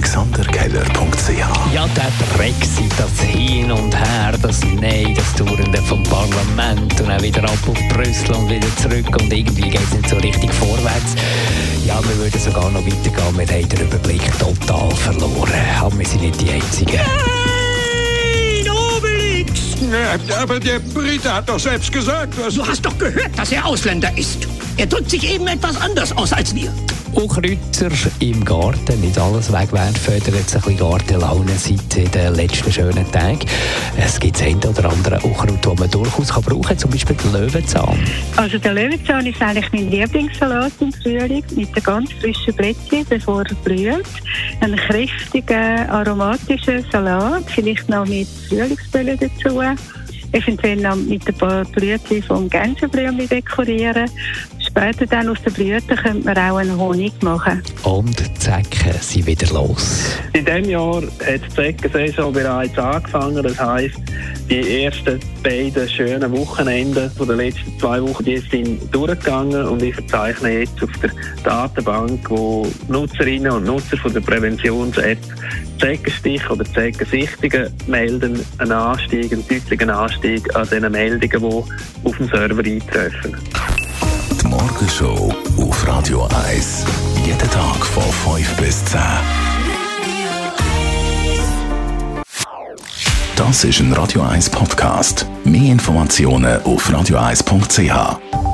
AlexanderKeller.ch Ja, der Brexit, das Hin und Her, das Nein, das Touren vom Parlament und auch wieder ab auf Brüssel und wieder zurück und irgendwie geht es nicht so richtig vorwärts. Ja, wir würden sogar noch weitergehen, wir haben den Überblick total verloren. Aber wir sind nicht die Einzigen. Nein, Obelix! Ja, aber der Brite hat doch selbst gesagt, was... Du hast doch gehört, dass er Ausländer ist. Er drückt sich eben etwas anders aus als wir. Unkräuter im Garten, nicht alles wegwerfen, oder jetzt ein bisschen Gartenlaune seit den letzten schönen Tagen. Es gibt das eine oder andere Unkraut, das man durchaus kann brauchen kann, zum Beispiel den Löwenzahn. Also der Löwenzahn ist eigentlich mein Lieblingssalat im Frühling mit den ganz frischen Blättchen, bevor er blüht. Ein kräftiger, aromatischer Salat, vielleicht noch mit Frühlingsböllen dazu. Eventuell noch mit ein paar Blüten vom Gänseblümchen dekorieren. Später dann aus den Blüten könnte man auch einen Honig machen. Und die Zecken sind wieder los. In diesem Jahr hat die Zeckensaison bereits angefangen. Das heisst, die ersten beiden schönen Wochenenden von den letzten zwei Wochen, die sind durchgegangen und ich verzeichne jetzt auf der Datenbank, wo Nutzerinnen und Nutzer von der Präventions-App Zeckenstich oder Zeckensichtungen melden einen Anstieg, einen deutlichen Anstieg an den Meldungen, die auf dem Server eintreffen. Die Morgenshow auf Radio 1. Jeden Tag von 5 bis 10. Das ist ein Radio 1 Podcast. Mehr Informationen auf radio1.ch.